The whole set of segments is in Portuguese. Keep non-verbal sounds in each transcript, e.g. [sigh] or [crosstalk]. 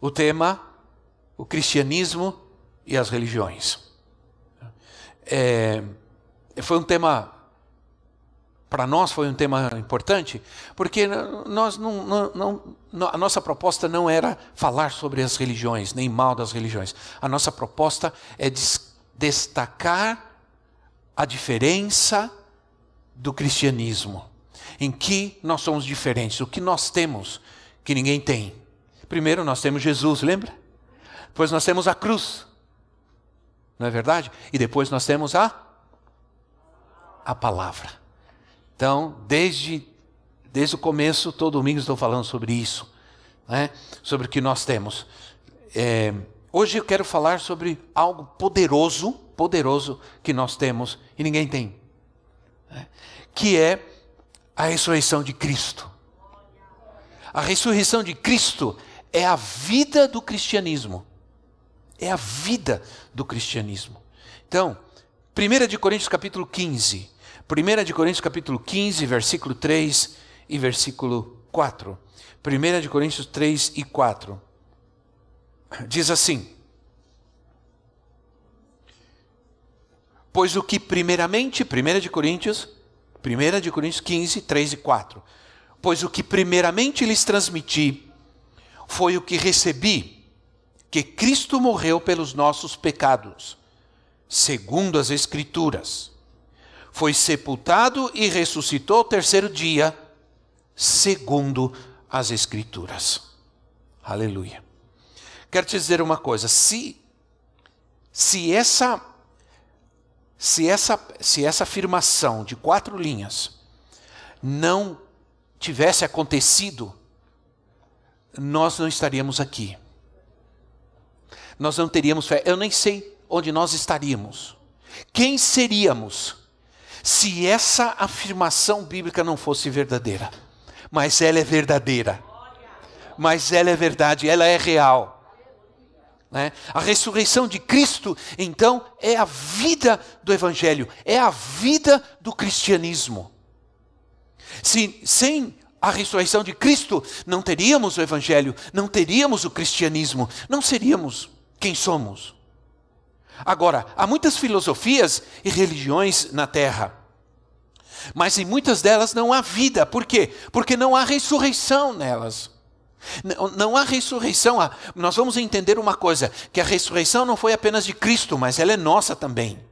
o tema o cristianismo e as religiões. É, foi um tema para nós foi um tema importante, porque nós não, não, não, a nossa proposta não era falar sobre as religiões, nem mal das religiões. A nossa proposta é destacar a diferença do cristianismo, em que nós somos diferentes, o que nós temos que ninguém tem. Primeiro nós temos Jesus, lembra? Depois nós temos a cruz. Não é verdade? E depois nós temos a a palavra. Então, desde desde o começo, todo domingo estou falando sobre isso, né? Sobre o que nós temos. É, hoje eu quero falar sobre algo poderoso, poderoso que nós temos e ninguém tem, né? que é a ressurreição de Cristo. A ressurreição de Cristo é a vida do cristianismo. É a vida do cristianismo. Então, 1 de Coríntios capítulo 15. 1 de Coríntios capítulo 15, versículo 3 e versículo 4. 1 de Coríntios 3 e 4. Diz assim: Pois o que primeiramente, 1 de Coríntios, 1 de Coríntios 15, 3 e 4 Pois o que primeiramente lhes transmiti foi o que recebi, que Cristo morreu pelos nossos pecados, segundo as Escrituras. Foi sepultado e ressuscitou o terceiro dia, segundo as Escrituras. Aleluia. Quero te dizer uma coisa: se, se essa se essa, se essa afirmação de quatro linhas não tivesse acontecido, nós não estaríamos aqui. Nós não teríamos fé. Eu nem sei onde nós estaríamos. Quem seríamos se essa afirmação bíblica não fosse verdadeira? Mas ela é verdadeira. Mas ela é verdade, ela é real. Né? A ressurreição de Cristo, então, é a vida do Evangelho, é a vida do cristianismo. Se, sem a ressurreição de Cristo, não teríamos o Evangelho, não teríamos o cristianismo, não seríamos quem somos. Agora, há muitas filosofias e religiões na Terra, mas em muitas delas não há vida, por quê? Porque não há ressurreição nelas. Não, não há ressurreição, nós vamos entender uma coisa: que a ressurreição não foi apenas de Cristo, mas ela é nossa também.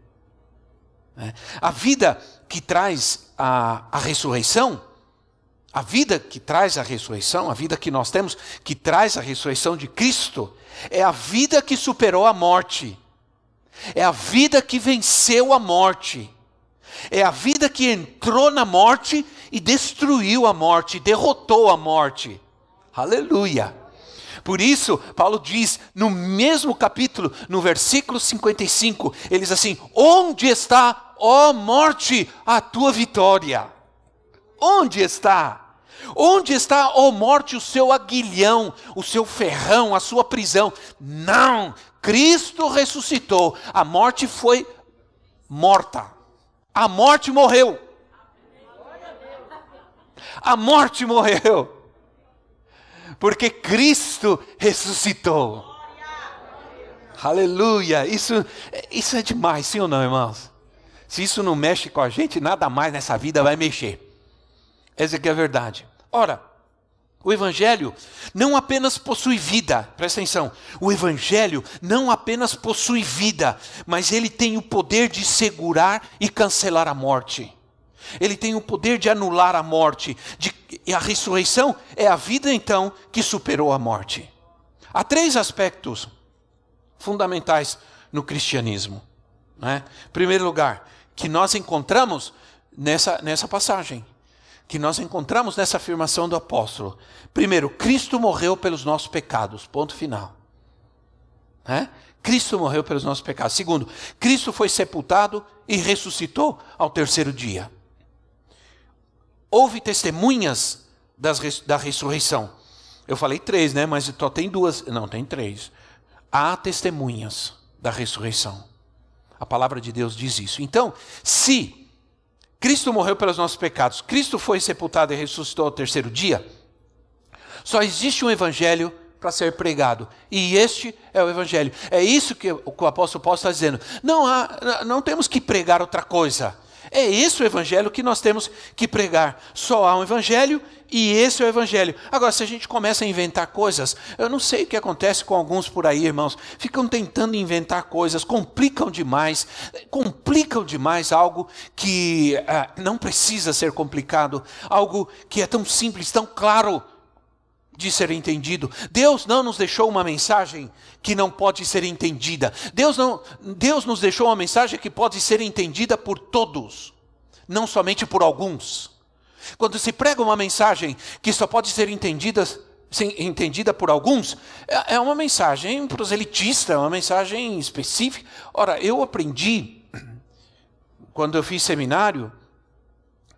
É. A vida que traz a, a ressurreição, a vida que traz a ressurreição, a vida que nós temos, que traz a ressurreição de Cristo, é a vida que superou a morte, é a vida que venceu a morte, é a vida que entrou na morte e destruiu a morte, derrotou a morte. Aleluia! Por isso, Paulo diz no mesmo capítulo, no versículo 55, ele diz assim: Onde está, ó morte, a tua vitória? Onde está? Onde está, ó oh morte, o seu aguilhão, o seu ferrão, a sua prisão? Não! Cristo ressuscitou. A morte foi morta. A morte morreu. A morte morreu. Porque Cristo ressuscitou. Aleluia! Isso, isso é demais, sim ou não, irmãos? Se isso não mexe com a gente, nada mais nessa vida vai mexer. Essa é a verdade. Ora, o Evangelho não apenas possui vida, presta atenção, o Evangelho não apenas possui vida, mas ele tem o poder de segurar e cancelar a morte. Ele tem o poder de anular a morte. De, e a ressurreição é a vida, então, que superou a morte. Há três aspectos fundamentais no cristianismo. Né? Em primeiro lugar, que nós encontramos nessa, nessa passagem que nós encontramos nessa afirmação do apóstolo. Primeiro, Cristo morreu pelos nossos pecados, ponto final. É? Cristo morreu pelos nossos pecados. Segundo, Cristo foi sepultado e ressuscitou ao terceiro dia. Houve testemunhas da ressurreição. Eu falei três, né? Mas só tem duas. Não, tem três. Há testemunhas da ressurreição. A palavra de Deus diz isso. Então, se Cristo morreu pelos nossos pecados, Cristo foi sepultado e ressuscitou ao terceiro dia, só existe um evangelho para ser pregado. E este é o Evangelho. É isso que o apóstolo Paulo está dizendo. Não, há, não temos que pregar outra coisa. É esse o Evangelho que nós temos que pregar. Só há um Evangelho e esse é o Evangelho. Agora, se a gente começa a inventar coisas, eu não sei o que acontece com alguns por aí, irmãos. Ficam tentando inventar coisas, complicam demais, complicam demais algo que ah, não precisa ser complicado, algo que é tão simples, tão claro de ser entendido. Deus não nos deixou uma mensagem que não pode ser entendida. Deus não, Deus nos deixou uma mensagem que pode ser entendida por todos, não somente por alguns. Quando se prega uma mensagem que só pode ser entendida, sim, entendida por alguns, é, é uma mensagem proselitista, é uma mensagem específica. Ora, eu aprendi quando eu fiz seminário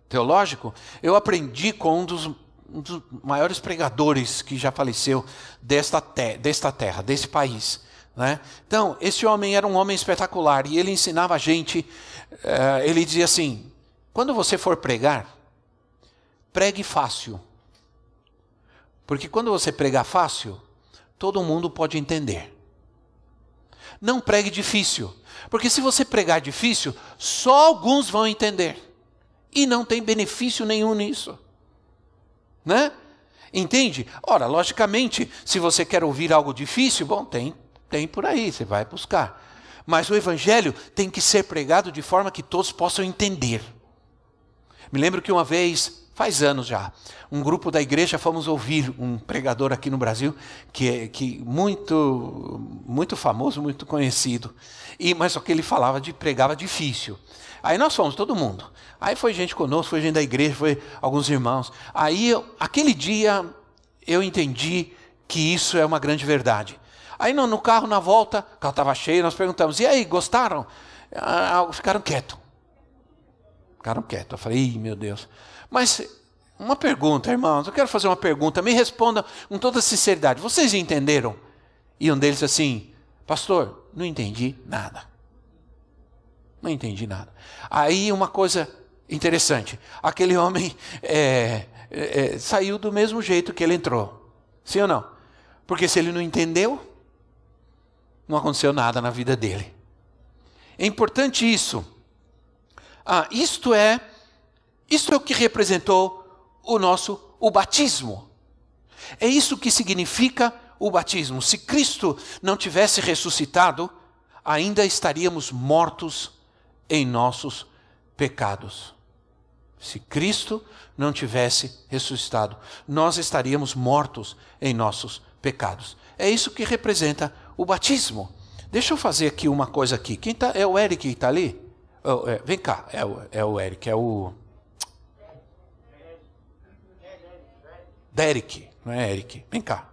teológico, eu aprendi com um dos um dos maiores pregadores que já faleceu desta, te desta terra, desse país. Né? Então, esse homem era um homem espetacular e ele ensinava a gente. Uh, ele dizia assim: quando você for pregar, pregue fácil. Porque quando você pregar fácil, todo mundo pode entender. Não pregue difícil. Porque se você pregar difícil, só alguns vão entender. E não tem benefício nenhum nisso né? Entende? Ora, logicamente, se você quer ouvir algo difícil, bom, tem, tem por aí, você vai buscar. Mas o evangelho tem que ser pregado de forma que todos possam entender. Me lembro que uma vez, faz anos já, um grupo da igreja fomos ouvir um pregador aqui no Brasil que é que muito muito famoso, muito conhecido. E mas só que ele falava de pregava difícil. Aí nós fomos, todo mundo. Aí foi gente conosco, foi gente da igreja, foi alguns irmãos. Aí, aquele dia, eu entendi que isso é uma grande verdade. Aí no, no carro, na volta, o carro estava cheio, nós perguntamos, e aí, gostaram? Ah, ficaram quietos. Ficaram quietos. Eu falei, meu Deus. Mas uma pergunta, irmãos, eu quero fazer uma pergunta, me responda com toda sinceridade. Vocês entenderam? E um deles assim, pastor, não entendi nada. Não entendi nada. Aí uma coisa interessante: aquele homem é, é, saiu do mesmo jeito que ele entrou. Sim ou não? Porque se ele não entendeu, não aconteceu nada na vida dele. É importante isso. Ah, isto é, isto é o que representou o nosso o batismo. É isso que significa o batismo. Se Cristo não tivesse ressuscitado, ainda estaríamos mortos em nossos pecados. Se Cristo não tivesse ressuscitado, nós estaríamos mortos em nossos pecados. É isso que representa o batismo. Deixa eu fazer aqui uma coisa aqui. Quem tá, é o Eric que está ali? Oh, é, vem cá, é o, é o Eric, é o. Derek, não é Eric. Vem cá.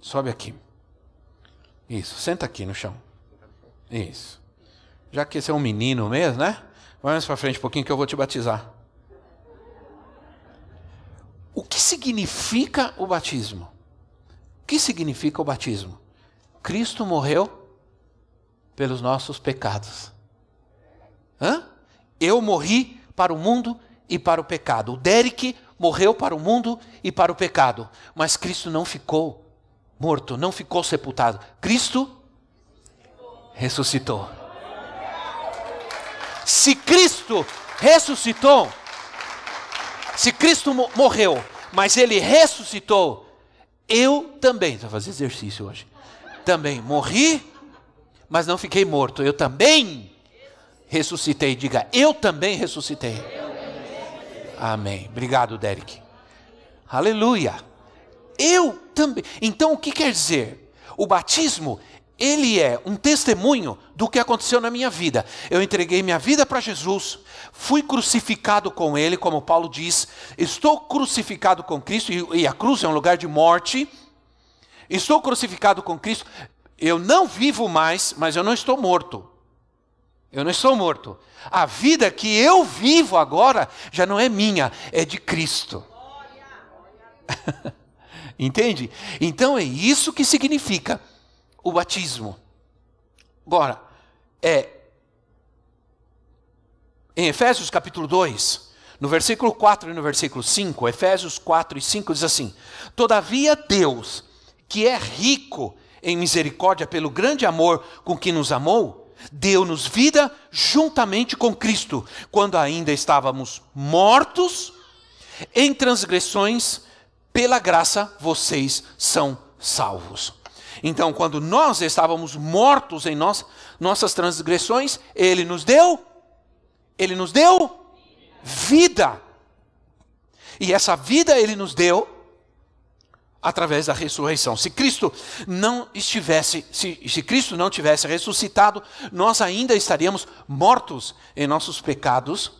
Sobe aqui. Isso, senta aqui no chão. Isso. Já que você é um menino mesmo, né? Vai mais para frente um pouquinho que eu vou te batizar. O que significa o batismo? O que significa o batismo? Cristo morreu pelos nossos pecados. Hã? Eu morri para o mundo e para o pecado. O Derek morreu para o mundo e para o pecado. Mas Cristo não ficou morto, não ficou sepultado. Cristo ressuscitou. Se Cristo ressuscitou, se Cristo morreu, mas ele ressuscitou, eu também, vou fazer exercício hoje, também morri, mas não fiquei morto, eu também ressuscitei. Diga, eu também ressuscitei. Amém. Obrigado, Derek. Aleluia. Eu também. Então, o que quer dizer? O batismo ele é um testemunho do que aconteceu na minha vida. Eu entreguei minha vida para Jesus, fui crucificado com Ele, como Paulo diz, estou crucificado com Cristo, e a cruz é um lugar de morte. Estou crucificado com Cristo, eu não vivo mais, mas eu não estou morto. Eu não estou morto. A vida que eu vivo agora já não é minha, é de Cristo. [laughs] Entende? Então é isso que significa o batismo. Agora, é em Efésios capítulo 2, no versículo 4 e no versículo 5, Efésios 4 e 5 diz assim: Todavia Deus, que é rico em misericórdia pelo grande amor com que nos amou, deu-nos vida juntamente com Cristo, quando ainda estávamos mortos em transgressões, pela graça vocês são salvos. Então, quando nós estávamos mortos em nós, nossas transgressões, Ele nos deu, Ele nos deu vida. E essa vida Ele nos deu através da ressurreição. Se Cristo não estivesse, se, se Cristo não tivesse ressuscitado, nós ainda estaríamos mortos em nossos pecados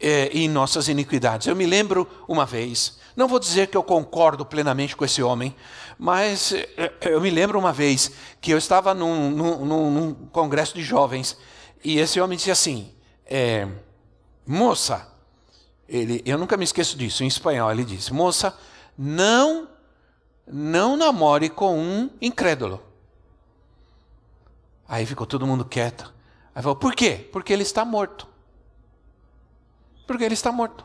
e em nossas iniquidades. Eu me lembro uma vez, não vou dizer que eu concordo plenamente com esse homem, mas eh, eu me lembro uma vez que eu estava num, num, num congresso de jovens e esse homem disse assim: é, Moça, ele, eu nunca me esqueço disso, em espanhol ele disse: Moça, não, não namore com um incrédulo. Aí ficou todo mundo quieto. Aí falou: Por quê? Porque ele está morto. Porque ele está morto.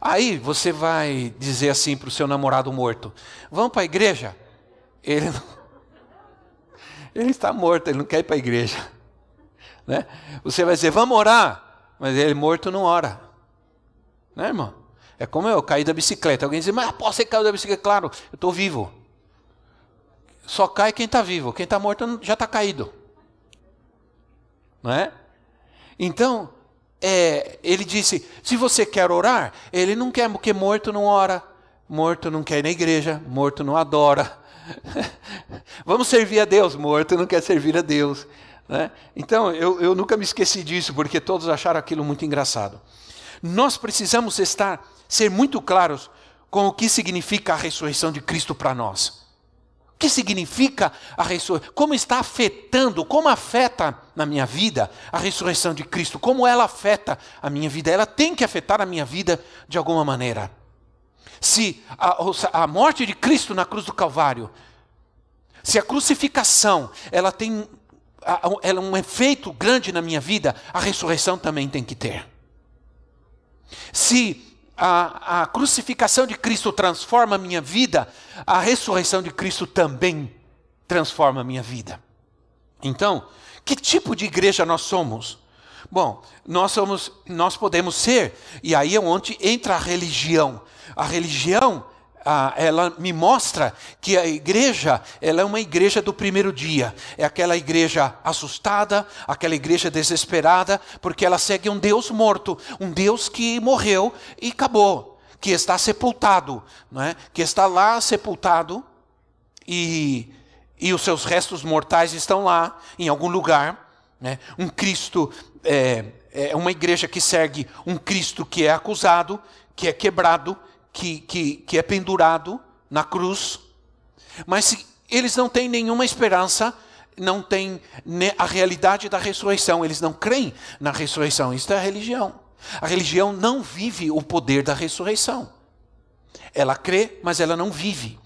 Aí você vai dizer assim para o seu namorado morto: Vamos para a igreja? Ele, não... [laughs] ele está morto, ele não quer ir para a igreja. [laughs] Né? Você vai dizer: Vamos orar? Mas ele morto não ora. Né, irmão? É como eu caí da bicicleta. Alguém diz: Mas posso você caiu da bicicleta? Claro, eu estou vivo. Só cai quem está vivo. Quem está morto já está caído. Não é? Então, é, ele disse: se você quer orar, ele não quer, porque morto não ora, morto não quer ir na igreja, morto não adora. [laughs] Vamos servir a Deus, morto não quer servir a Deus. Né? Então, eu, eu nunca me esqueci disso, porque todos acharam aquilo muito engraçado. Nós precisamos estar, ser muito claros com o que significa a ressurreição de Cristo para nós. O que significa a ressurreição? Como está afetando, como afeta na minha vida a ressurreição de Cristo? Como ela afeta a minha vida? Ela tem que afetar a minha vida de alguma maneira. Se a, a morte de Cristo na cruz do Calvário, se a crucificação ela tem ela é um efeito grande na minha vida, a ressurreição também tem que ter. Se a, a crucificação de Cristo transforma a minha vida, a ressurreição de Cristo também transforma a minha vida. Então, que tipo de igreja nós somos? Bom, nós somos, nós podemos ser, e aí é onde entra a religião. A religião ah, ela me mostra que a igreja, ela é uma igreja do primeiro dia. É aquela igreja assustada, aquela igreja desesperada, porque ela segue um Deus morto, um Deus que morreu e acabou, que está sepultado, não é? Que está lá sepultado e e os seus restos mortais estão lá em algum lugar, né? Um Cristo é, é uma igreja que segue um Cristo que é acusado, que é quebrado, que, que, que é pendurado na cruz, mas eles não têm nenhuma esperança, não têm a realidade da ressurreição, eles não creem na ressurreição. Isso é a religião. A religião não vive o poder da ressurreição. Ela crê, mas ela não vive.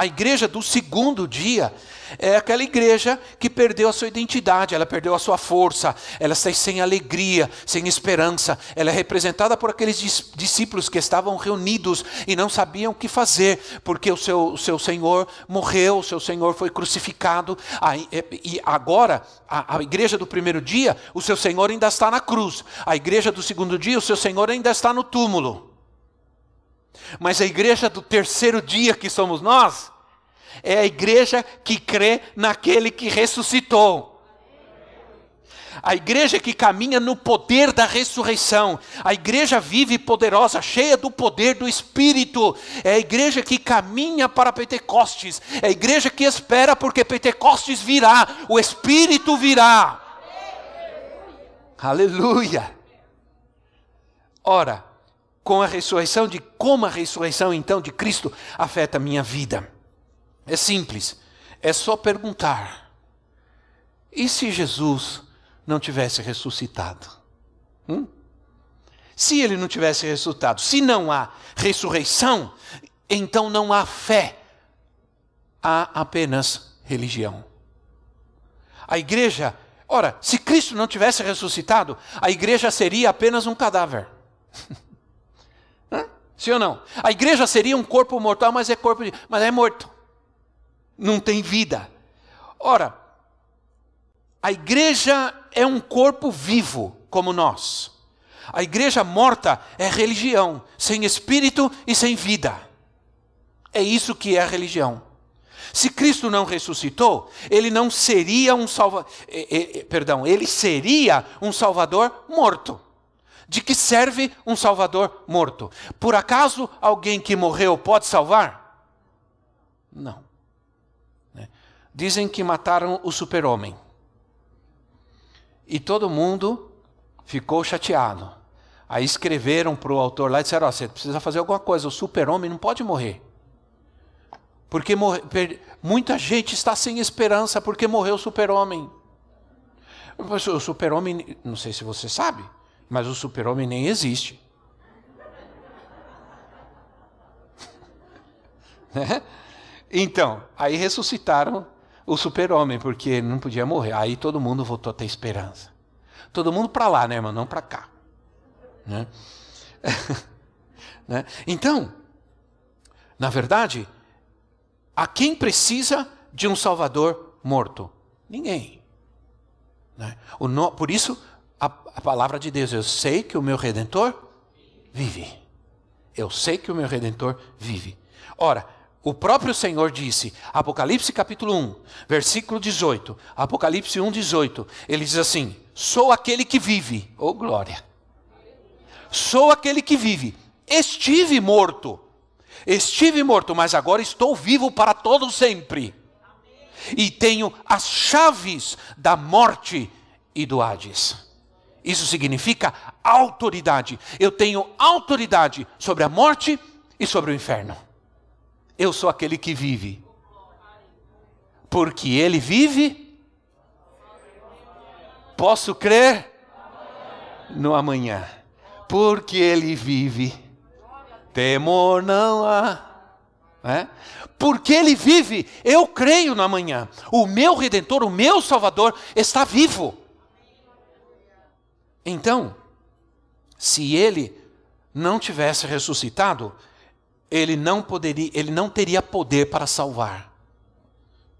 A igreja do segundo dia é aquela igreja que perdeu a sua identidade, ela perdeu a sua força, ela está sem alegria, sem esperança. Ela é representada por aqueles discípulos que estavam reunidos e não sabiam o que fazer, porque o seu, o seu Senhor morreu, o seu Senhor foi crucificado. E agora, a, a igreja do primeiro dia, o seu Senhor ainda está na cruz. A igreja do segundo dia, o seu Senhor ainda está no túmulo. Mas a igreja do terceiro dia que somos nós, é a igreja que crê naquele que ressuscitou. A igreja que caminha no poder da ressurreição. A igreja vive poderosa, cheia do poder do Espírito. É a igreja que caminha para Pentecostes. É a igreja que espera porque Pentecostes virá, o Espírito virá. Aleluia. Ora, com a ressurreição de como a ressurreição então de Cristo afeta a minha vida. É simples, é só perguntar. E se Jesus não tivesse ressuscitado? Hum? Se ele não tivesse ressuscitado, se não há ressurreição, então não há fé, há apenas religião. A igreja, ora, se Cristo não tivesse ressuscitado, a igreja seria apenas um cadáver. [laughs] Sim ou não? A igreja seria um corpo mortal, mas é corpo de, mas é morto. Não tem vida. Ora, a igreja é um corpo vivo, como nós. A igreja morta é religião, sem espírito e sem vida. É isso que é a religião. Se Cristo não ressuscitou, ele não seria um salvador, perdão, ele seria um salvador morto. De que serve um salvador morto? Por acaso alguém que morreu pode salvar? Não. Né? Dizem que mataram o super-homem. E todo mundo ficou chateado. Aí escreveram para o autor lá e disseram: oh, você precisa fazer alguma coisa, o super-homem não pode morrer. Porque morre, muita gente está sem esperança porque morreu o super-homem. O super-homem, não sei se você sabe, mas o super-homem nem existe. [laughs] Né? então, aí ressuscitaram o super-homem, porque não podia morrer. Aí todo mundo voltou a ter esperança. Todo mundo para lá, né, irmão? Não para cá. Né? [laughs] né? Então, na verdade, a quem precisa de um Salvador morto? Ninguém. Né? No, por isso, a, a palavra de Deus, eu sei que o meu redentor vive. Eu sei que o meu redentor vive. Ora, o próprio Senhor disse, Apocalipse capítulo 1, versículo 18, Apocalipse 1, 18, ele diz assim: Sou aquele que vive, oh glória, sou aquele que vive, estive morto, estive morto, mas agora estou vivo para todo sempre, e tenho as chaves da morte e do Hades. Isso significa autoridade, eu tenho autoridade sobre a morte e sobre o inferno. Eu sou aquele que vive. Porque ele vive, posso crer no amanhã. Porque ele vive, temor não há. É? Porque ele vive, eu creio no amanhã. O meu redentor, o meu salvador está vivo. Então, se ele não tivesse ressuscitado, ele não poderia, ele não teria poder para salvar.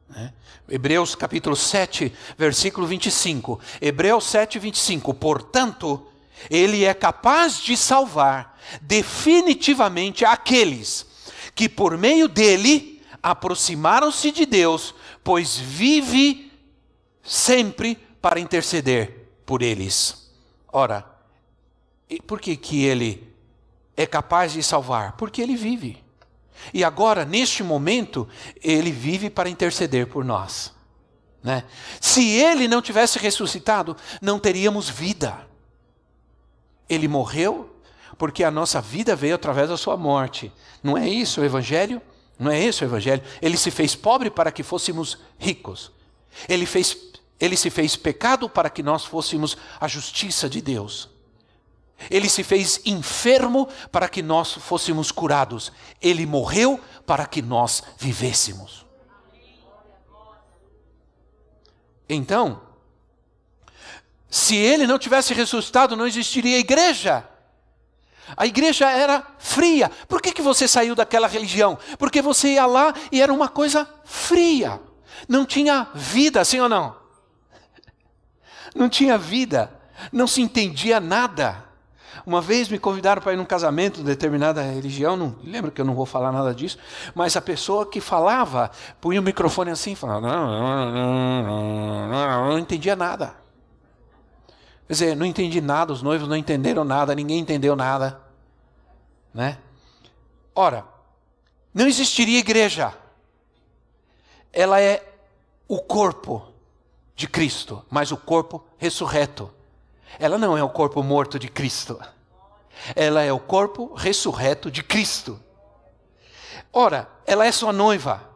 Né? Hebreus capítulo 7, versículo 25. Hebreus 7, 25. Portanto, ele é capaz de salvar definitivamente aqueles que por meio dele aproximaram-se de Deus, pois vive sempre para interceder por eles. Ora, por que que ele é capaz de salvar? Porque ele vive. E agora, neste momento, ele vive para interceder por nós. Né? Se ele não tivesse ressuscitado, não teríamos vida. Ele morreu porque a nossa vida veio através da sua morte. Não é isso o Evangelho? Não é isso o Evangelho? Ele se fez pobre para que fôssemos ricos. Ele, fez, ele se fez pecado para que nós fôssemos a justiça de Deus. Ele se fez enfermo para que nós fôssemos curados. Ele morreu para que nós vivêssemos. Então, se ele não tivesse ressuscitado, não existiria igreja. A igreja era fria. Por que, que você saiu daquela religião? Porque você ia lá e era uma coisa fria. Não tinha vida, sim ou não? Não tinha vida. Não se entendia nada. Uma vez me convidaram para ir num casamento de determinada religião, não lembro que eu não vou falar nada disso, mas a pessoa que falava punha o microfone assim, falava, não, não, não, não, não entendia nada. Quer dizer, não entendi nada, os noivos não entenderam nada, ninguém entendeu nada. Né? Ora, não existiria igreja. Ela é o corpo de Cristo, mas o corpo ressurreto. Ela não é o corpo morto de Cristo. Ela é o corpo ressurreto de Cristo. Ora, ela é sua noiva.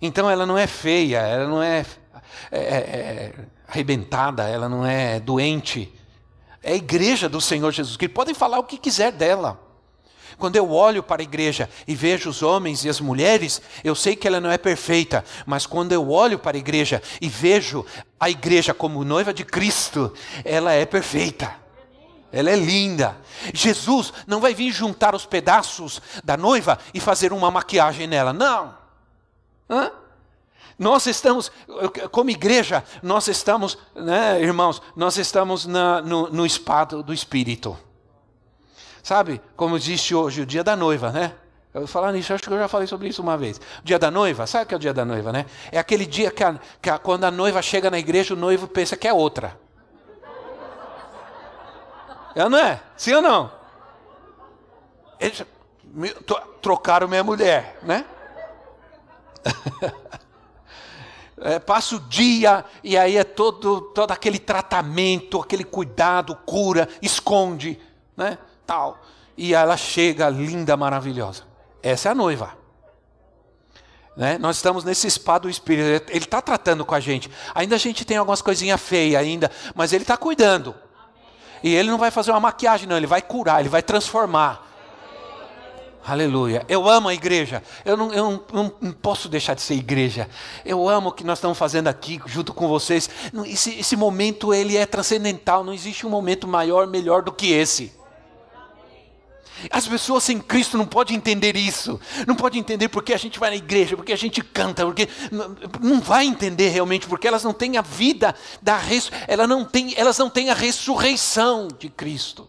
Então ela não é feia, ela não é, é, é, é arrebentada, ela não é doente. É a igreja do Senhor Jesus Cristo. Podem falar o que quiser dela. Quando eu olho para a igreja e vejo os homens e as mulheres, eu sei que ela não é perfeita, mas quando eu olho para a igreja e vejo a igreja como noiva de Cristo, ela é perfeita. Ela é linda. Jesus não vai vir juntar os pedaços da noiva e fazer uma maquiagem nela. Não. Hã? Nós estamos, como igreja, nós estamos, né, irmãos, nós estamos na, no, no espado do Espírito. Sabe, como existe hoje o dia da noiva, né? Eu vou falar nisso, acho que eu já falei sobre isso uma vez. O dia da noiva, sabe o que é o dia da noiva, né? É aquele dia que, a, que a, quando a noiva chega na igreja, o noivo pensa que é outra. É não é? Sim ou não? Eles trocaram minha mulher, né? [laughs] é, passa o dia e aí é todo, todo aquele tratamento, aquele cuidado, cura, esconde, né? Tal. E ela chega linda, maravilhosa. Essa é a noiva. Né? Nós estamos nesse spa do Espírito. Ele está tratando com a gente. Ainda a gente tem algumas coisinhas feias ainda, mas ele está cuidando. E ele não vai fazer uma maquiagem, não, ele vai curar, ele vai transformar. Aleluia. Eu amo a igreja. Eu, não, eu não, não, posso deixar de ser igreja. Eu amo o que nós estamos fazendo aqui junto com vocês. Esse, esse momento ele é transcendental. Não existe um momento maior, melhor do que esse. As pessoas sem Cristo não podem entender isso. Não podem entender porque a gente vai na igreja, porque a gente canta, porque não vai entender realmente porque elas não têm a vida da res, elas não têm, elas não têm a ressurreição de Cristo.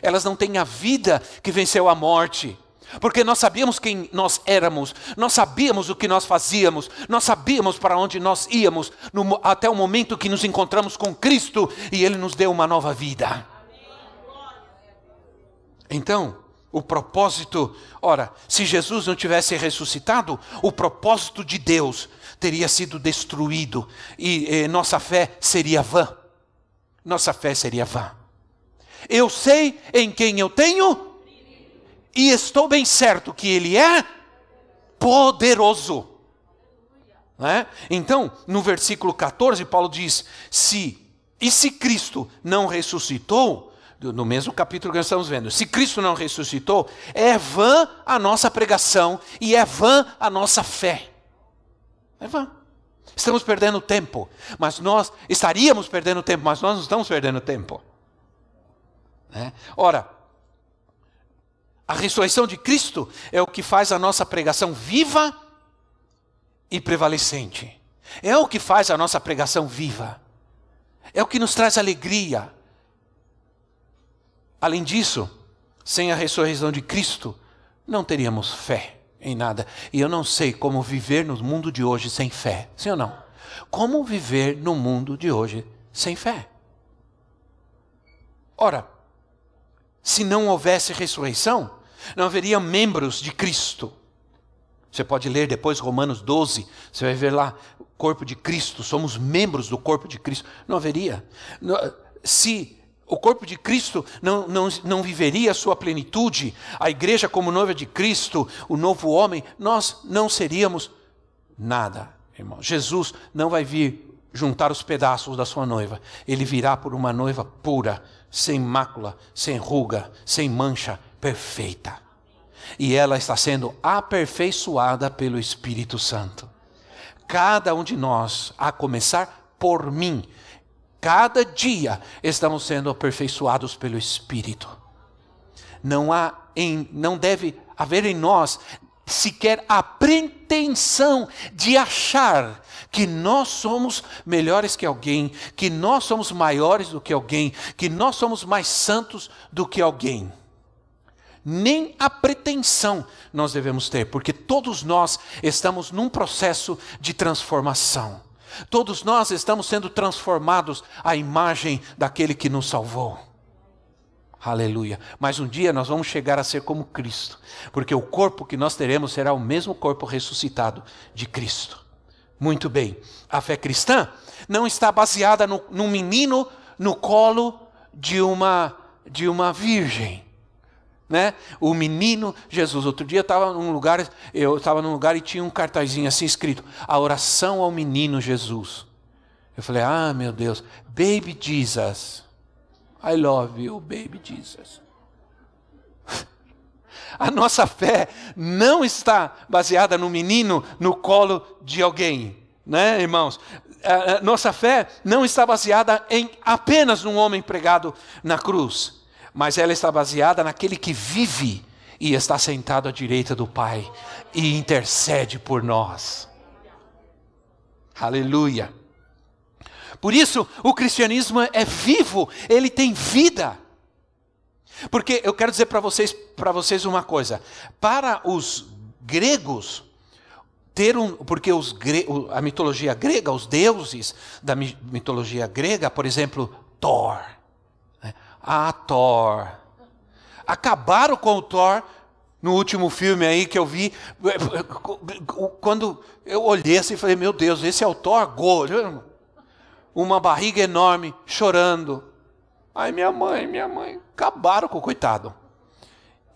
Elas não têm a vida que venceu a morte. Porque nós sabíamos quem nós éramos, nós sabíamos o que nós fazíamos, nós sabíamos para onde nós íamos, no, até o momento que nos encontramos com Cristo e Ele nos deu uma nova vida. Então, o propósito, ora, se Jesus não tivesse ressuscitado, o propósito de Deus teria sido destruído e eh, nossa fé seria vã. Nossa fé seria vã. Eu sei em quem eu tenho e estou bem certo que Ele é poderoso. É? Então, no versículo 14, Paulo diz: se e se Cristo não ressuscitou, no mesmo capítulo que nós estamos vendo. Se Cristo não ressuscitou, é vã a nossa pregação e é vã a nossa fé. É vã. Estamos perdendo tempo, mas nós estaríamos perdendo tempo, mas nós não estamos perdendo tempo. Né? Ora, a ressurreição de Cristo é o que faz a nossa pregação viva e prevalecente. É o que faz a nossa pregação viva. É o que nos traz alegria Além disso, sem a ressurreição de Cristo, não teríamos fé em nada. E eu não sei como viver no mundo de hoje sem fé. Sim ou não? Como viver no mundo de hoje sem fé? Ora, se não houvesse ressurreição, não haveria membros de Cristo. Você pode ler depois Romanos 12, você vai ver lá, corpo de Cristo, somos membros do corpo de Cristo. Não haveria. Se o corpo de Cristo não, não, não viveria a sua plenitude, a igreja como noiva de Cristo, o novo homem, nós não seríamos nada, irmão. Jesus não vai vir juntar os pedaços da sua noiva, ele virá por uma noiva pura, sem mácula, sem ruga, sem mancha, perfeita. E ela está sendo aperfeiçoada pelo Espírito Santo. Cada um de nós, a começar por mim, Cada dia estamos sendo aperfeiçoados pelo Espírito. Não há em, não deve haver em nós sequer a pretensão de achar que nós somos melhores que alguém, que nós somos maiores do que alguém, que nós somos mais santos do que alguém. Nem a pretensão nós devemos ter, porque todos nós estamos num processo de transformação. Todos nós estamos sendo transformados à imagem daquele que nos salvou. Aleluia. Mas um dia nós vamos chegar a ser como Cristo, porque o corpo que nós teremos será o mesmo corpo ressuscitado de Cristo. Muito bem. A fé cristã não está baseada no, num menino no colo de uma, de uma virgem. Né? O menino Jesus. Outro dia estava num lugar, eu estava num lugar e tinha um cartazinho assim escrito: a oração ao menino Jesus. Eu falei: Ah, meu Deus, Baby Jesus. I love you, baby Jesus. [laughs] A nossa fé não está baseada no menino no colo de alguém, né, irmãos? A nossa fé não está baseada em apenas num homem pregado na cruz, mas ela está baseada naquele que vive e está sentado à direita do Pai e intercede por nós. Aleluia. Por isso, o cristianismo é vivo, ele tem vida. Porque eu quero dizer para vocês, para vocês uma coisa: para os gregos, ter um, porque os, a mitologia grega, os deuses da mitologia grega, por exemplo, Thor? Ah, Thor, acabaram com o Thor no último filme aí que eu vi, quando eu olhei assim e falei, meu Deus, esse é o Thor gordo, uma barriga enorme, chorando. Ai, minha mãe, minha mãe. Acabaram com o coitado.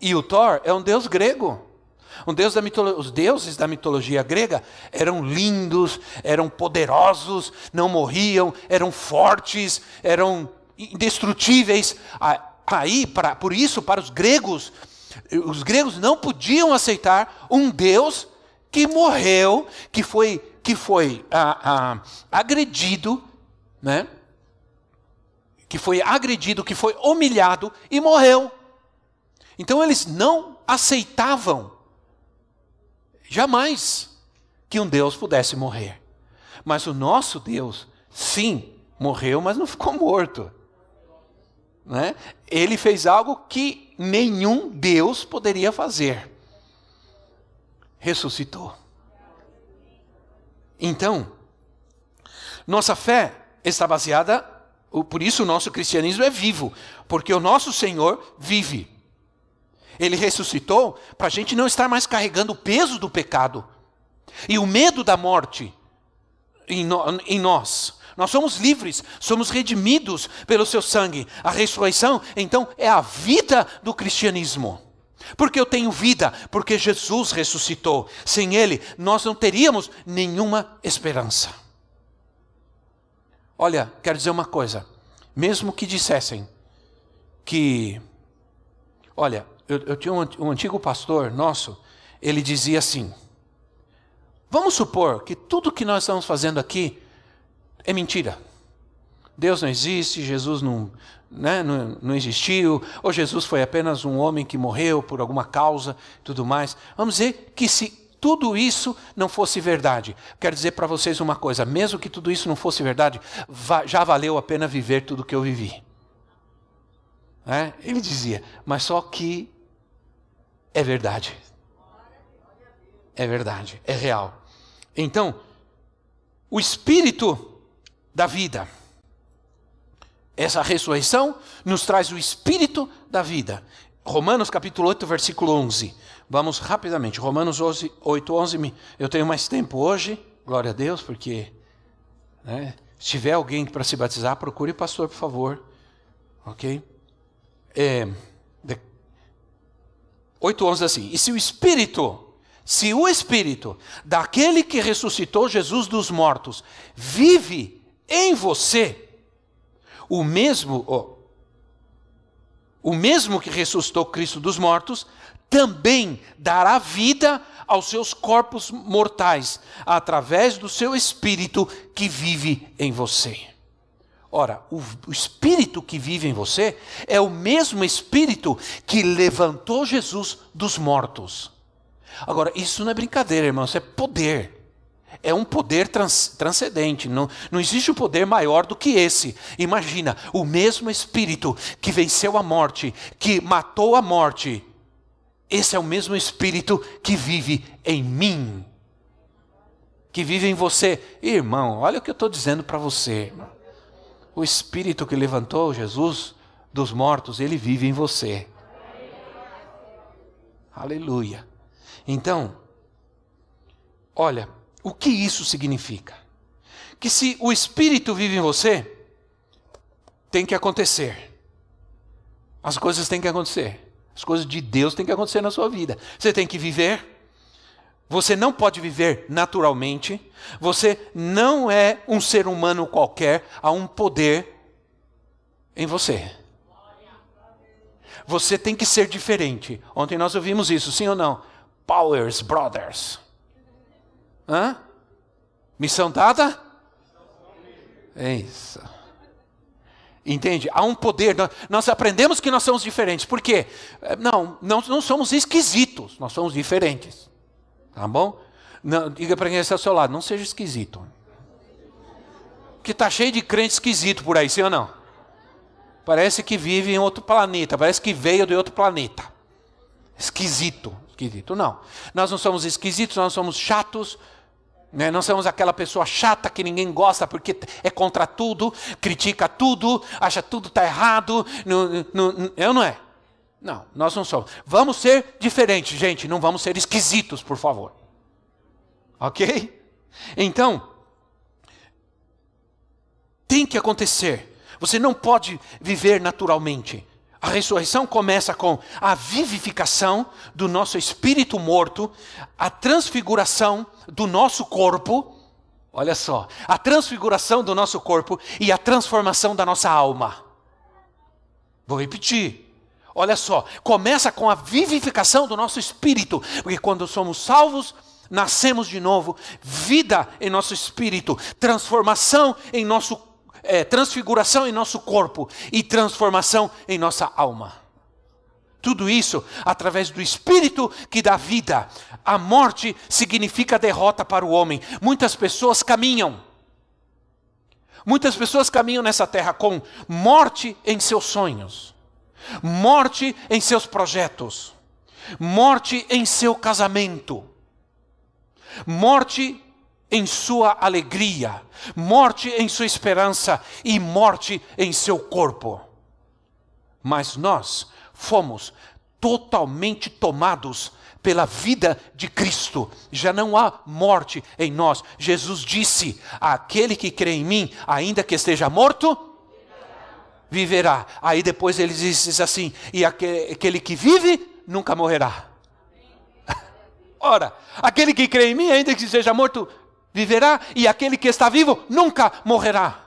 E o Thor é um deus grego. Um deus da Os deuses da mitologia grega eram lindos, eram poderosos, não morriam, eram fortes, eram indestrutíveis. Aí, pra, por isso, para os gregos, os gregos não podiam aceitar um Deus que morreu, que foi, que foi ah, ah, agredido né? Que foi agredido, que foi humilhado e morreu. Então eles não aceitavam jamais que um Deus pudesse morrer. Mas o nosso Deus, sim, morreu, mas não ficou morto. Né? Ele fez algo que nenhum Deus poderia fazer. Ressuscitou. Então, nossa fé está baseada, por isso o nosso cristianismo é vivo, porque o nosso Senhor vive. Ele ressuscitou para a gente não estar mais carregando o peso do pecado e o medo da morte em, no, em nós. Nós somos livres, somos redimidos pelo seu sangue. A ressurreição, então, é a vida do cristianismo. Porque eu tenho vida, porque Jesus ressuscitou. Sem Ele, nós não teríamos nenhuma esperança. Olha, quero dizer uma coisa. Mesmo que dissessem que. Olha, eu, eu tinha um, um antigo pastor nosso, ele dizia assim: Vamos supor que tudo que nós estamos fazendo aqui é mentira. Deus não existe, Jesus não, né, não, não, existiu, ou Jesus foi apenas um homem que morreu por alguma causa tudo mais. Vamos dizer que se tudo isso não fosse verdade. Quero dizer para vocês uma coisa: mesmo que tudo isso não fosse verdade, já valeu a pena viver tudo que eu vivi. É? Ele dizia, mas só que é verdade. É verdade, é real. Então, o espírito da vida, essa ressurreição nos traz o espírito da vida. Romanos capítulo 8, versículo 11. Vamos rapidamente. Romanos 11, 8, 11. Eu tenho mais tempo hoje, glória a Deus, porque né, se tiver alguém para se batizar, procure o pastor, por favor. Ok? É, 8, 11 assim. E se o Espírito, se o Espírito daquele que ressuscitou Jesus dos mortos vive em você, o mesmo, oh, o mesmo que ressuscitou Cristo dos mortos, também dará vida aos seus corpos mortais, através do seu espírito que vive em você. Ora, o, o, espírito que vive em você é o mesmo espírito que levantou Jesus dos mortos. Agora, isso não é brincadeira, irmão, isso é poder é um poder trans, transcendente. Não, não existe um poder maior do que esse. Imagina, o mesmo Espírito que venceu a morte, que matou a morte, esse é o mesmo Espírito que vive em mim. que vive em você. Irmão, olha o que eu estou dizendo para você. O Espírito que levantou Jesus dos mortos, ele vive em você. Aleluia. Então, olha, o que isso significa? Que se o Espírito vive em você, tem que acontecer. As coisas têm que acontecer. As coisas de Deus têm que acontecer na sua vida. Você tem que viver você não pode viver naturalmente. Você não é um ser humano qualquer. Há um poder em você. Você tem que ser diferente. Ontem nós ouvimos isso, sim ou não? Powers Brothers. Hã? Missão dada? É isso. Entende? Há um poder. Nós aprendemos que nós somos diferentes. Por quê? Não, não, não somos esquisitos. Nós somos diferentes. Tá bom? Não, diga para quem está ao seu lado, não seja esquisito. Que está cheio de crente esquisito por aí, sim ou não? Parece que vive em outro planeta, parece que veio de outro planeta. Esquisito, esquisito. Não. Nós não somos esquisitos, nós somos chatos? Não somos aquela pessoa chata que ninguém gosta porque é contra tudo, critica tudo, acha tudo está errado. Não, não, eu não é. Não, nós não somos. Vamos ser diferentes, gente, não vamos ser esquisitos, por favor. Ok? Então, tem que acontecer. Você não pode viver naturalmente. A ressurreição começa com a vivificação do nosso espírito morto, a transfiguração do nosso corpo. Olha só, a transfiguração do nosso corpo e a transformação da nossa alma. Vou repetir. Olha só, começa com a vivificação do nosso espírito, porque quando somos salvos, nascemos de novo, vida em nosso espírito, transformação em nosso, é, transfiguração em nosso corpo e transformação em nossa alma. Tudo isso através do Espírito que dá vida. A morte significa derrota para o homem. Muitas pessoas caminham. Muitas pessoas caminham nessa terra com morte em seus sonhos morte em seus projetos, morte em seu casamento, morte em sua alegria, morte em sua esperança e morte em seu corpo. Mas nós fomos totalmente tomados pela vida de Cristo. Já não há morte em nós. Jesus disse: aquele que crê em mim, ainda que esteja morto, viverá. Aí depois ele diz assim: e aquele que vive nunca morrerá. [laughs] Ora, aquele que crê em mim, ainda que seja morto, viverá, e aquele que está vivo nunca morrerá.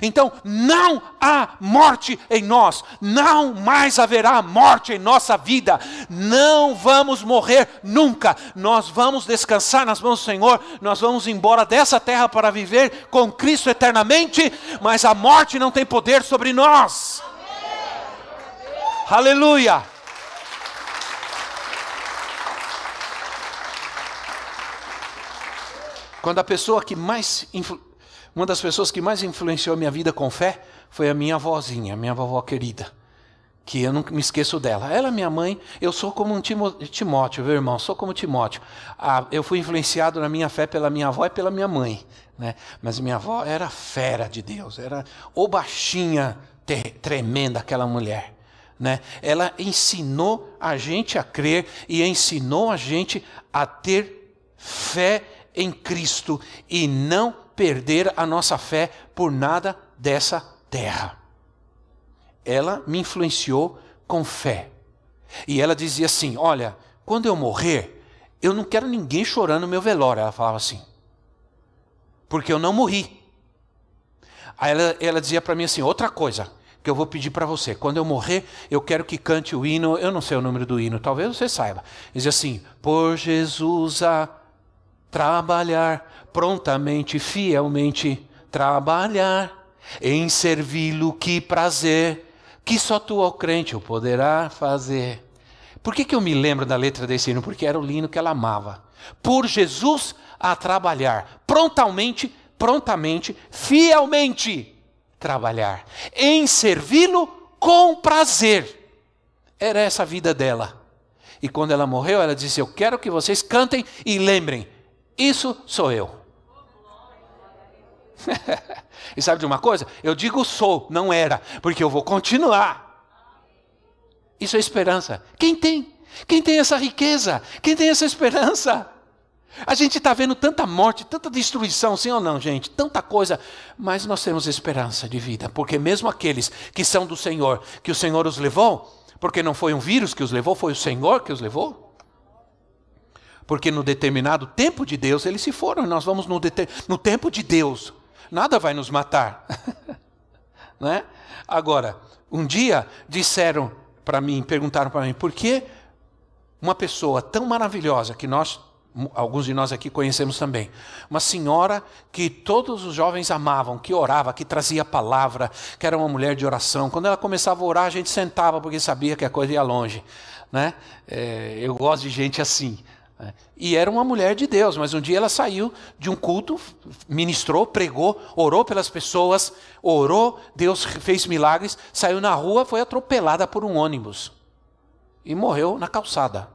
Então, não há morte em nós, não mais haverá morte em nossa vida, não vamos morrer nunca, nós vamos descansar nas mãos do Senhor, nós vamos embora dessa terra para viver com Cristo eternamente, mas a morte não tem poder sobre nós. Aleluia! Quando a pessoa que mais uma das pessoas que mais influenciou a minha vida com fé foi a minha avózinha, minha vovó querida. Que eu não me esqueço dela. Ela é minha mãe, eu sou como um Timóteo, meu irmão, sou como Timóteo. Ah, eu fui influenciado na minha fé pela minha avó e pela minha mãe. Né? Mas minha avó era fera de Deus, era o baixinha tremenda aquela mulher. Né? Ela ensinou a gente a crer e ensinou a gente a ter fé em Cristo e não perder a nossa fé por nada dessa terra. Ela me influenciou com fé. E ela dizia assim: Olha, quando eu morrer, eu não quero ninguém chorando no meu velório. Ela falava assim, porque eu não morri. Aí ela, ela dizia para mim assim: outra coisa que eu vou pedir para você, quando eu morrer, eu quero que cante o hino, eu não sei o número do hino, talvez você saiba. Dizia assim: Por Jesus a trabalhar prontamente, fielmente, trabalhar em servi-lo, que prazer, que só tu, ó crente, o poderá fazer. Por que, que eu me lembro da letra desse hino? Porque era o hino que ela amava. Por Jesus a trabalhar, prontamente, prontamente, fielmente trabalhar, em servi-lo com prazer. Era essa a vida dela. E quando ela morreu, ela disse: Eu quero que vocês cantem e lembrem Isso sou eu. [laughs] e sabe de uma coisa? Eu digo sou, não era, porque eu vou continuar. Isso é esperança. Quem tem? Quem tem essa riqueza? Quem tem essa esperança? A gente está vendo tanta morte, tanta destruição, sim ou não, gente? Tanta coisa, mas nós temos esperança de vida, porque mesmo aqueles que são do Senhor, que o Senhor os levou, porque não foi um vírus que os levou, foi o Senhor que os levou. Porque no determinado tempo de Deus eles se foram, nós vamos no, no tempo de Deus, nada vai nos matar. [laughs] né? Agora, um dia disseram para mim, perguntaram para mim, por que uma pessoa tão maravilhosa que nós alguns de nós aqui conhecemos também. Uma senhora que todos os jovens amavam, que orava, que trazia palavra, que era uma mulher de oração. Quando ela começava a orar, a gente sentava porque sabia que a coisa ia longe. Né? É, eu gosto de gente assim. Né? E era uma mulher de Deus, mas um dia ela saiu de um culto, ministrou, pregou, orou pelas pessoas, orou, Deus fez milagres, saiu na rua, foi atropelada por um ônibus e morreu na calçada.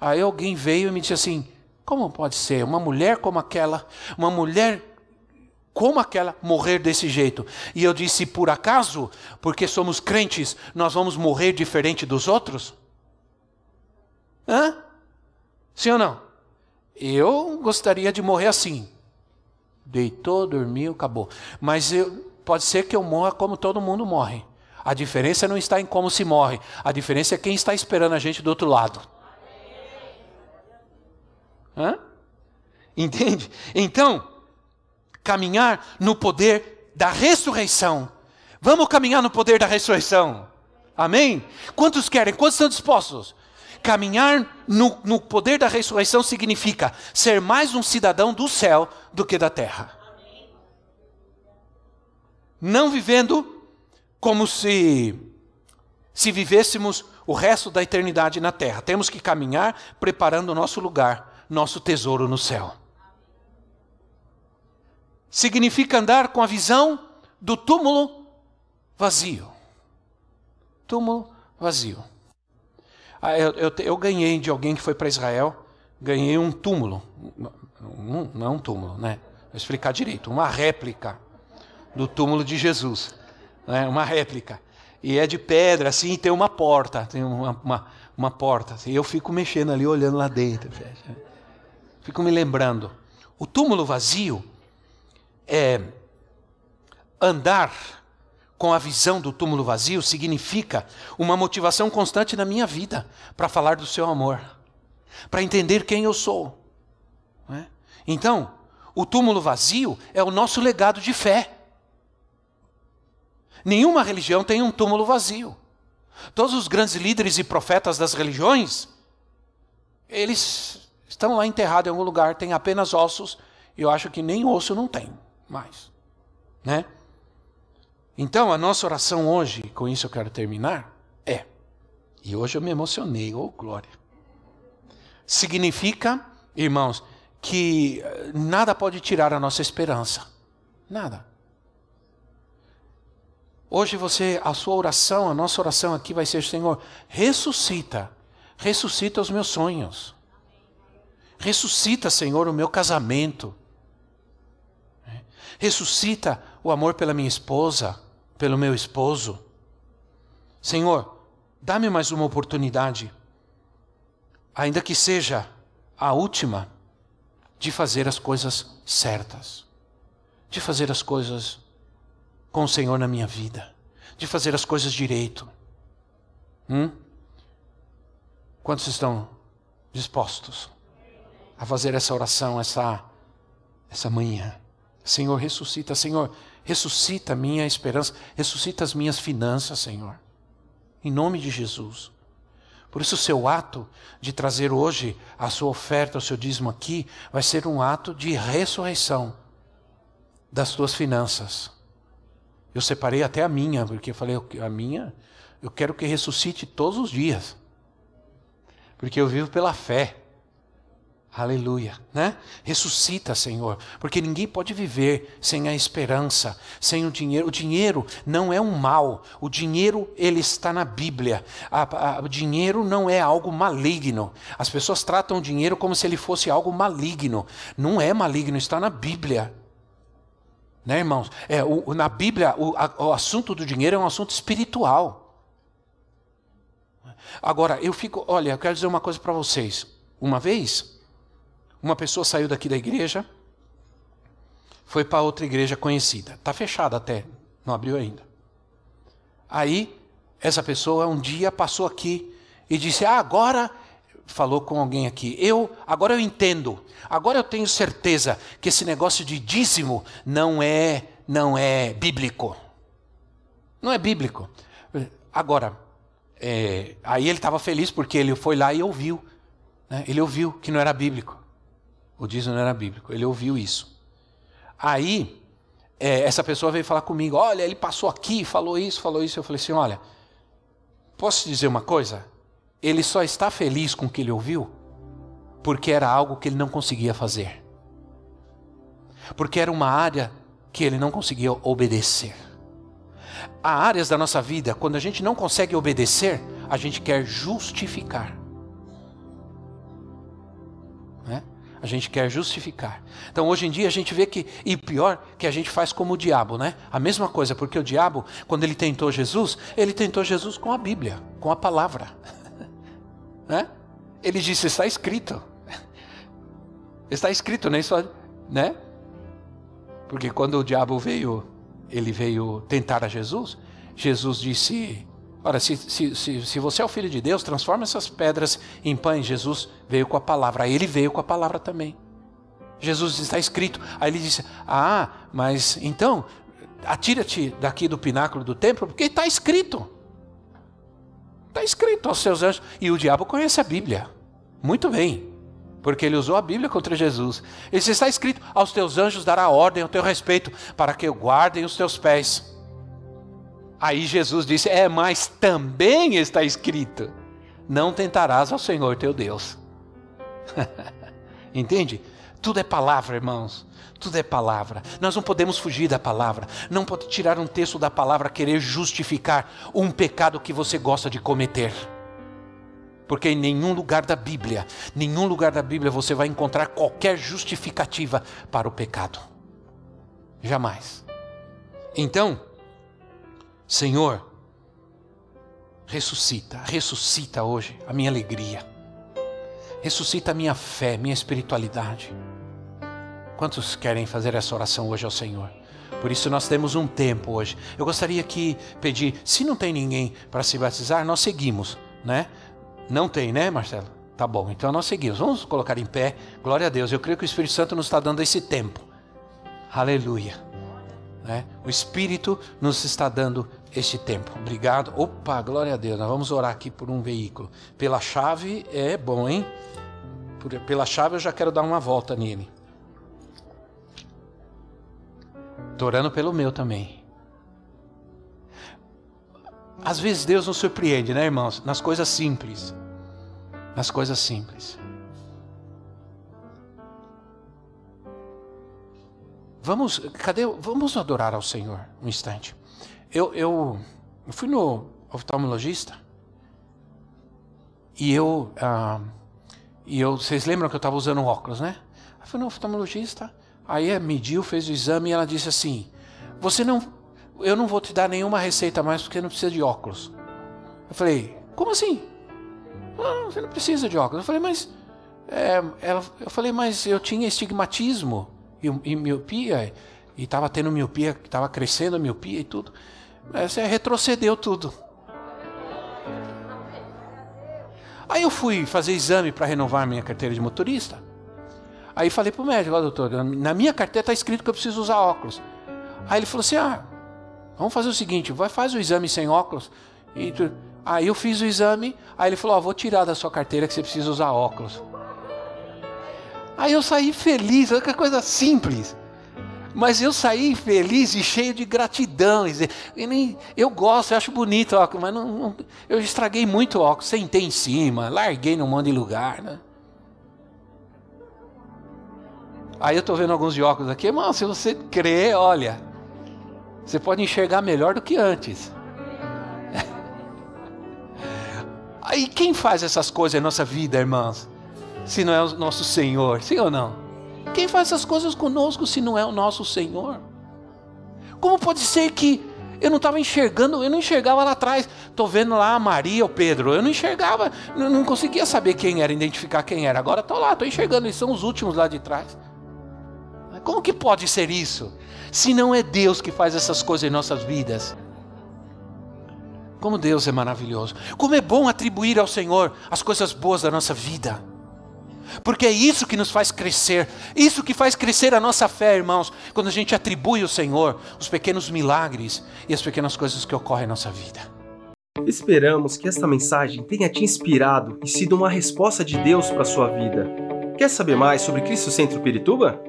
Aí alguém veio e me disse assim: como pode ser uma mulher como aquela, uma mulher como aquela, morrer desse jeito? E eu disse: por acaso, porque somos crentes, nós vamos morrer diferente dos outros? Hã? Sim ou não? Eu gostaria de morrer assim. Deitou, dormiu, acabou. Mas eu, pode ser que eu morra como todo mundo morre. A diferença não está em como se morre, a diferença é quem está esperando a gente do outro lado. Hã? Entende? Então, caminhar no poder da ressurreição. Vamos caminhar no poder da ressurreição. Amém? Quantos querem? Quantos estão dispostos? Caminhar no, no poder da ressurreição significa ser mais um cidadão do céu do que da terra. Não vivendo como se se vivêssemos o resto da eternidade na terra. Temos que caminhar preparando o nosso lugar nosso tesouro no céu. Significa andar com a visão do túmulo vazio. Túmulo vazio. Ah, eu, eu, eu, ganhei de alguém que foi para Israel, ganhei um túmulo. Não, não é um túmulo, né? Vou explicar direito. Uma réplica do túmulo de Jesus. Né? Uma réplica. E é de pedra, assim, tem uma porta. Tem uma, uma, uma porta. E eu fico mexendo ali, olhando lá dentro. Fico me lembrando. O túmulo vazio é andar com a visão do túmulo vazio significa uma motivação constante na minha vida para falar do seu amor, para entender quem eu sou. É? Então, o túmulo vazio é o nosso legado de fé. Nenhuma religião tem um túmulo vazio. Todos os grandes líderes e profetas das religiões, eles Estão lá enterrados em algum lugar, tem apenas ossos, e eu acho que nem osso não tem mais. Né? Então, a nossa oração hoje, com isso eu quero terminar, é. E hoje eu me emocionei, oh glória. Significa, irmãos, que eh, nada pode tirar a nossa esperança. Nada. Hoje você, a sua oração, a nossa oração aqui vai ser, Senhor, ressuscita, ressuscita os meus sonhos. Ressuscita, Senhor, o meu casamento. Ressuscita o amor pela minha esposa, pelo meu esposo. Senhor, dá-me mais uma oportunidade, ainda que seja a última, de fazer as coisas certas, de fazer as coisas com o Senhor na minha vida, de fazer as coisas direito. Hum? Quantos estão dispostos? a fazer essa oração essa, essa manhã. Senhor, ressuscita, Senhor, ressuscita a minha esperança, ressuscita as minhas finanças, Senhor. Em nome de Jesus. Por isso, o seu ato de trazer hoje a sua oferta, o seu dízimo aqui, vai ser um ato de ressurreição das suas finanças. Eu separei até a minha, porque eu falei, a minha, eu quero que ressuscite todos os dias. Porque eu vivo pela fé. Aleluia, né? Ressuscita, Senhor, porque ninguém pode viver sem a esperança, sem o dinheiro. O dinheiro não é um mal. O dinheiro ele está na Bíblia. A, a, o dinheiro não é algo maligno. As pessoas tratam o dinheiro como se ele fosse algo maligno. Não é maligno, está na Bíblia. Né, irmãos? É, o, na Bíblia, o, a, o assunto do dinheiro é um assunto espiritual. Agora, eu fico, olha, eu quero dizer uma coisa para vocês. Uma vez, uma pessoa saiu daqui da igreja, foi para outra igreja conhecida. Está fechada até, não abriu ainda. Aí, essa pessoa um dia passou aqui e disse: Ah, agora. Falou com alguém aqui. Eu, agora eu entendo. Agora eu tenho certeza que esse negócio de dízimo não é, não é bíblico. Não é bíblico. Agora, é, aí ele estava feliz porque ele foi lá e ouviu. Né? Ele ouviu que não era bíblico. O dízimo não era bíblico. Ele ouviu isso. Aí, é, essa pessoa veio falar comigo: Olha, ele passou aqui, falou isso, falou isso. Eu falei assim: Olha, posso dizer uma coisa? Ele só está feliz com o que ele ouviu porque era algo que ele não conseguia fazer. Porque era uma área que ele não conseguia obedecer. Há áreas da nossa vida, quando a gente não consegue obedecer, a gente quer justificar. Né? A gente quer justificar. Então hoje em dia a gente vê que, e pior, que a gente faz como o diabo, né? A mesma coisa, porque o diabo, quando ele tentou Jesus, ele tentou Jesus com a Bíblia, com a palavra. [laughs] né? Ele disse: está escrito. [laughs] Está escrito, nem só, né? Porque quando o diabo veio, ele veio tentar a Jesus, Jesus disse: Ora, se, se, se, se, você é o filho de Deus, transforma essas pedras em pães. Jesus veio com a palavra. Ele veio com a palavra também. Jesus está escrito. Aí ele disse: Ah, mas então, atira-te daqui do pináculo do templo, porque está escrito. Está escrito aos seus anjos. E o diabo conhece a Bíblia. Muito bem. Porque ele usou a Bíblia contra Jesus. Ele Está escrito: Aos teus anjos dará ordem ao teu respeito, para que guardem os teus pés Aí Jesus disse: É, mas também está escrito: Não tentarás ao Senhor teu Deus. [laughs] Entende? Tudo é palavra, irmãos. Tudo é palavra. Nós não podemos fugir da palavra. Não pode tirar um texto da palavra querer justificar um pecado que você gosta de cometer. Porque em nenhum lugar da Bíblia, nenhum lugar da Bíblia você vai encontrar qualquer justificativa para o pecado. Jamais. Então, Senhor, ressuscita, ressuscita hoje a minha alegria, ressuscita a minha fé, minha espiritualidade. Quantos querem fazer essa oração hoje ao Senhor? Por isso nós temos um tempo hoje. Eu gostaria que pedir, se não tem ninguém para se batizar, nós seguimos, né? Não tem, né, Marcelo? Tá bom, então nós seguimos. Vamos colocar em pé. Glória a Deus. Eu creio que o Espírito Santo nos está dando esse tempo. Aleluia. Né? O Espírito nos está dando este tempo. Obrigado. Opa, glória a Deus. Nós vamos orar aqui por um veículo. Pela chave é bom, hein? Pela chave eu já quero dar uma volta nele. Estou orando pelo meu também. Às vezes Deus nos surpreende, né, irmãos? Nas coisas simples. Nas coisas simples. Vamos, cadê? Vamos adorar ao Senhor um instante. Eu, eu, eu fui no oftalmologista e eu, ah, e eu, vocês lembram que eu estava usando óculos, né? Eu fui no oftalmologista, aí mediu, fez o exame e ela disse assim: você não, eu não vou te dar nenhuma receita mais porque não precisa de óculos. Eu falei: como assim? Ah, você não precisa de óculos. Eu falei: mas, é, ela, eu falei: mas eu tinha estigmatismo e, e miopia, e estava tendo miopia, estava crescendo a miopia e tudo. Você retrocedeu tudo. Aí eu fui fazer exame para renovar minha carteira de motorista. Aí falei para o médico, ó, doutor, na minha carteira está escrito que eu preciso usar óculos. Aí ele falou assim: ah, vamos fazer o seguinte, vai faz o exame sem óculos. E tu... Aí eu fiz o exame, aí ele falou: ó, vou tirar da sua carteira que você precisa usar óculos. Aí eu saí feliz, olha que coisa simples. Mas eu saí feliz e cheio de gratidão. Eu gosto, eu acho bonito óculos, mas não, não, eu estraguei muito óculos. Sentei em cima, larguei num monte de lugar. Né? Aí eu estou vendo alguns de óculos aqui, irmão, se você crê, olha, você pode enxergar melhor do que antes. [laughs] Aí quem faz essas coisas em nossa vida, irmãos? Se não é o nosso Senhor, sim ou não? Quem faz essas coisas conosco se não é o nosso Senhor? Como pode ser que eu não estava enxergando, eu não enxergava lá atrás. Estou vendo lá a Maria, o Pedro. Eu não enxergava, não, não conseguia saber quem era, identificar quem era. Agora estou lá, estou enxergando, eles são os últimos lá de trás. Como que pode ser isso? Se não é Deus que faz essas coisas em nossas vidas. Como Deus é maravilhoso. Como é bom atribuir ao Senhor as coisas boas da nossa vida. Porque é isso que nos faz crescer, isso que faz crescer a nossa fé, irmãos, quando a gente atribui ao Senhor os pequenos milagres e as pequenas coisas que ocorrem em nossa vida. Esperamos que esta mensagem tenha te inspirado e sido uma resposta de Deus para a sua vida. Quer saber mais sobre Cristo Centro Pirituba?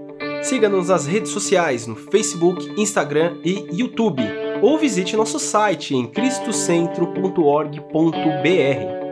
Siga-nos nas redes sociais no Facebook, Instagram e YouTube, ou visite nosso site em cristocentro.org.br.